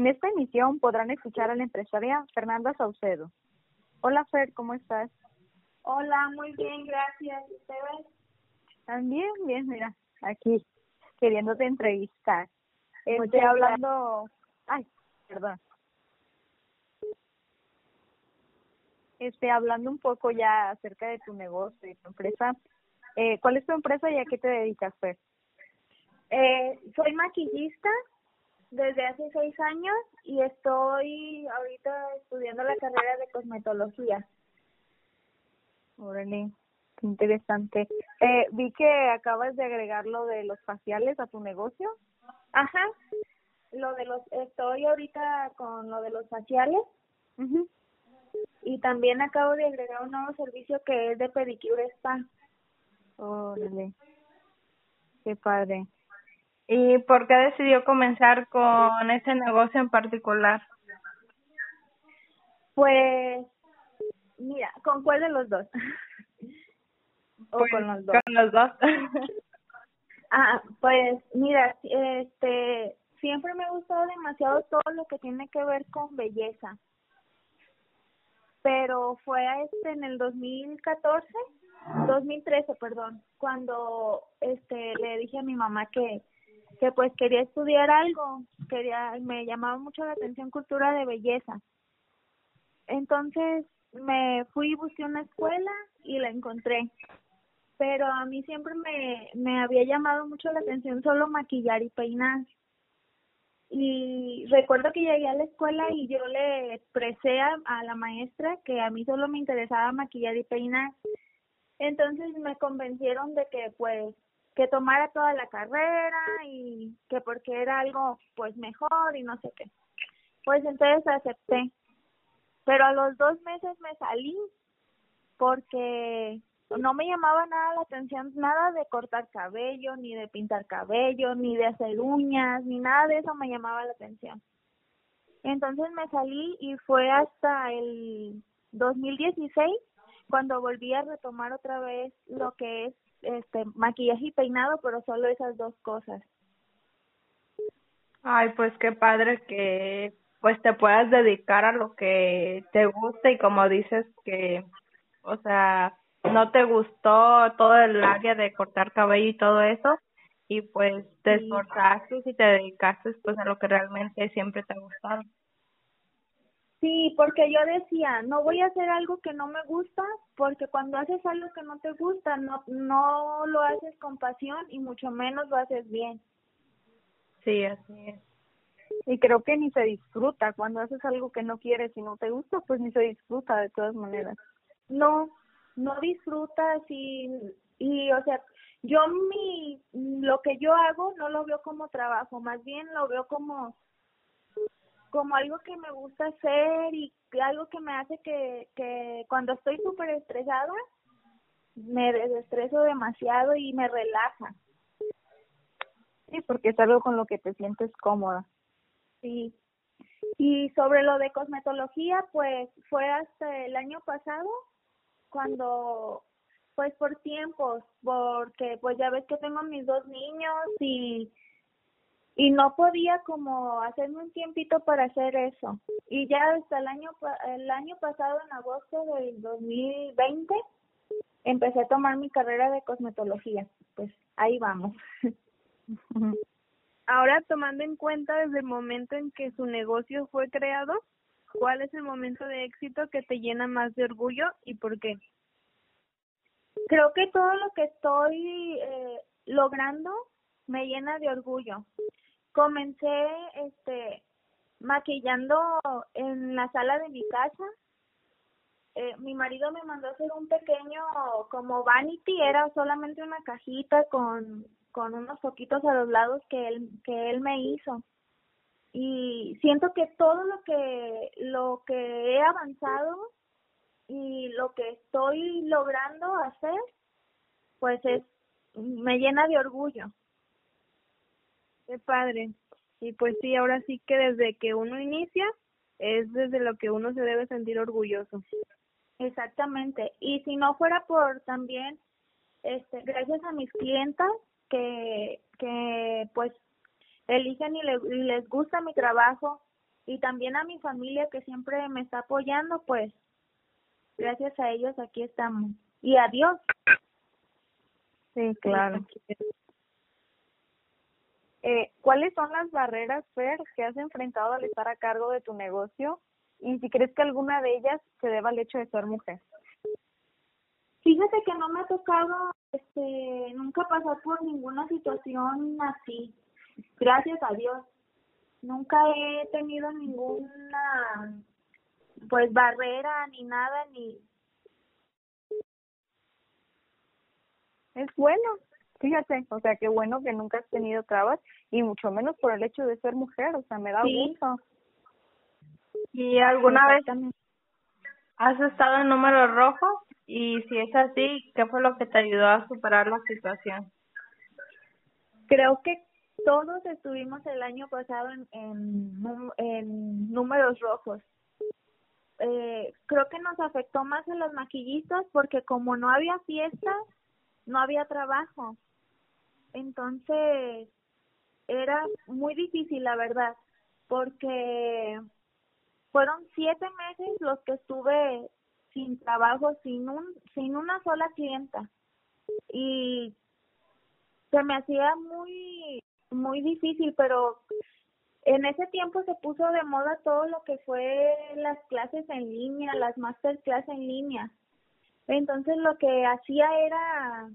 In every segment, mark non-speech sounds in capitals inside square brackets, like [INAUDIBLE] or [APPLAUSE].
En esta emisión podrán escuchar a la empresaria Fernanda Saucedo. Hola Fer, ¿cómo estás? Hola, muy bien, gracias. ¿Ustedes? También, bien, mira, aquí queriéndote entrevistar. Estoy hablando, ay, perdón. Este, hablando un poco ya acerca de tu negocio y tu empresa. Eh, ¿Cuál es tu empresa y a qué te dedicas, Fer? Eh, soy maquillista desde hace seis años y estoy ahorita estudiando la carrera de cosmetología. Órale, qué interesante. Eh, vi que acabas de agregar lo de los faciales a tu negocio. Ajá. Lo de los estoy ahorita con lo de los faciales Ujú. y también acabo de agregar un nuevo servicio que es de pedicure spa. Órale, qué padre. ¿Y por qué decidió comenzar con ese negocio en particular? Pues mira, ¿con cuál de los dos? o Pues, con los dos. Con los dos. [LAUGHS] Ah, pues mira, este, siempre me ha gustado demasiado todo lo que tiene que ver con belleza. Pero fue este en el 2014, 2013, perdón, cuando este le dije a mi mamá que que pues quería estudiar algo, quería me llamaba mucho la atención cultura de belleza. Entonces me fui y busqué una escuela y la encontré pero a mí siempre me, me había llamado mucho la atención solo maquillar y peinar. Y recuerdo que llegué a la escuela y yo le expresé a, a la maestra que a mí solo me interesaba maquillar y peinar. Entonces me convencieron de que pues que tomara toda la carrera y que porque era algo pues mejor y no sé qué. Pues entonces acepté. Pero a los dos meses me salí porque no me llamaba nada la atención, nada de cortar cabello, ni de pintar cabello, ni de hacer uñas, ni nada de eso me llamaba la atención. Entonces me salí y fue hasta el 2016 cuando volví a retomar otra vez lo que es este maquillaje y peinado, pero solo esas dos cosas. Ay, pues qué padre que pues te puedas dedicar a lo que te gusta y como dices que, o sea, no te gustó todo el área de cortar cabello y todo eso y pues te esforzaste y te dedicaste pues a lo que realmente siempre te ha gustado. Sí, porque yo decía, no voy a hacer algo que no me gusta, porque cuando haces algo que no te gusta, no no lo haces con pasión y mucho menos lo haces bien. Sí, así es. Y creo que ni se disfruta cuando haces algo que no quieres y no te gusta, pues ni se disfruta de todas maneras. no no disfrutas y y o sea yo mi lo que yo hago no lo veo como trabajo más bien lo veo como como algo que me gusta hacer y algo que me hace que que cuando estoy súper estresada me desestreso demasiado y me relaja Sí, porque es algo con lo que te sientes cómoda. sí y sobre lo de cosmetología pues fue hasta el año pasado cuando pues por tiempos porque pues ya ves que tengo mis dos niños y y no podía como hacerme un tiempito para hacer eso y ya hasta el año el año pasado en agosto del 2020 empecé a tomar mi carrera de cosmetología pues ahí vamos [LAUGHS] Ahora, tomando en cuenta desde el momento en que su negocio fue creado, ¿cuál es el momento de éxito que te llena más de orgullo y por qué? creo que todo lo que estoy eh, logrando me llena de orgullo. Comencé este maquillando en la sala de mi casa. Eh, mi marido me mandó hacer un pequeño como vanity, era solamente una cajita con con unos poquitos a los lados que él, que él me hizo. Y siento que todo lo que, lo que he avanzado y lo que estoy logrando hacer, pues es, me llena de orgullo. Qué padre. Y pues sí, ahora sí que desde que uno inicia, es desde lo que uno se debe sentir orgulloso. Exactamente. Y si no fuera por también, este, gracias a mis clientas que, que pues eligen y, y les gusta mi trabajo y también a mi familia que siempre me está apoyando, pues gracias a ellos aquí estamos. Y adiós. Sí, claro. Eh, ¿Cuáles son las barreras, Fer, que has enfrentado al estar a cargo de tu negocio? Y si crees que alguna de ellas se deba al hecho de ser mujer. Fíjate que no me ha tocado este, nunca pasar por ninguna situación así. Gracias a Dios. Nunca he tenido ninguna pues barrera ni nada ni es bueno fíjate o sea qué bueno que nunca has tenido trabas y mucho menos por el hecho de ser mujer o sea me da gusto. Y alguna vez has estado en números rojos y si es así qué fue lo que te ayudó a superar la situación creo que todos estuvimos el año pasado en, en, en números rojos. Eh, creo que nos afectó más a los maquillistas porque como no había fiestas, no había trabajo. Entonces, era muy difícil, la verdad, porque fueron siete meses los que estuve sin trabajo, sin un, sin una sola clienta. Y se me hacía muy, muy difícil, pero en ese tiempo se puso de moda todo lo que fue las clases en línea, las masterclass en línea. Entonces lo que hacía era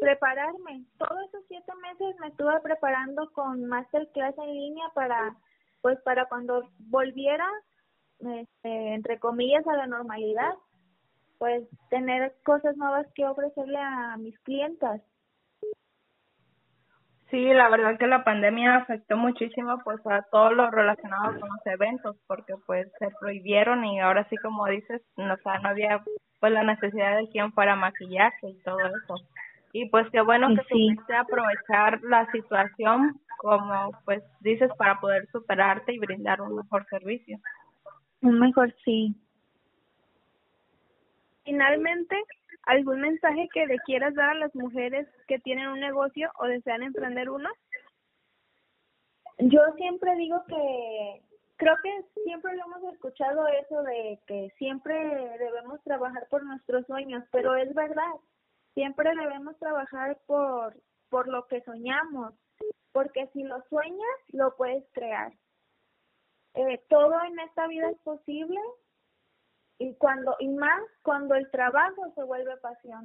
prepararme. Todos esos siete meses me estuve preparando con masterclass en línea para, pues para cuando volviera, este, entre comillas, a la normalidad, pues tener cosas nuevas que ofrecerle a mis clientas. Sí, la verdad que la pandemia afectó muchísimo pues a todo lo relacionado con los eventos porque pues se prohibieron y ahora sí como dices, no, o sea, no había pues la necesidad de quien fuera maquillaje y todo eso. Y pues qué bueno que sí. supiste aprovechar la situación como pues dices para poder superarte y brindar un mejor servicio. Un mejor sí. Finalmente, ¿Algún mensaje que le quieras dar a las mujeres que tienen un negocio o desean emprender uno? Yo siempre digo que creo que siempre lo hemos escuchado eso de que siempre debemos trabajar por nuestros sueños, pero es verdad, siempre debemos trabajar por por lo que soñamos, porque si lo sueñas, lo puedes crear. Eh, todo en esta vida es posible y cuando y más cuando el trabajo se vuelve pasión.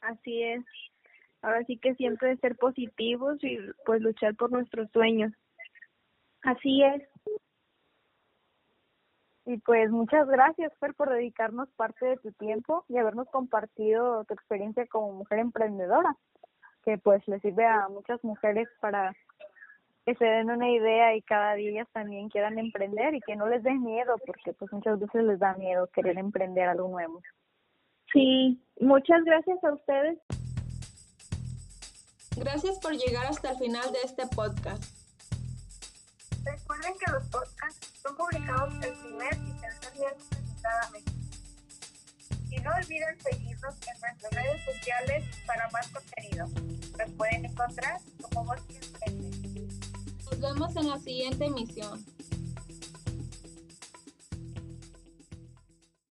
Así es. Ahora sí que siempre ser positivos y pues luchar por nuestros sueños. Así es. Y pues muchas gracias, Fer, por dedicarnos parte de tu tiempo y habernos compartido tu experiencia como mujer emprendedora, que pues le sirve a muchas mujeres para que se den una idea y cada día ellas también quieran emprender y que no les den miedo, porque pues muchas veces les da miedo querer emprender algo nuevo. Sí, muchas gracias a ustedes. Gracias por llegar hasta el final de este podcast. Recuerden que los podcasts son publicados el primer y tercer viernes de cada mes. Y no olviden seguirnos en nuestras redes sociales para más contenido. Nos pueden encontrar como Voz nos vemos en la siguiente emisión.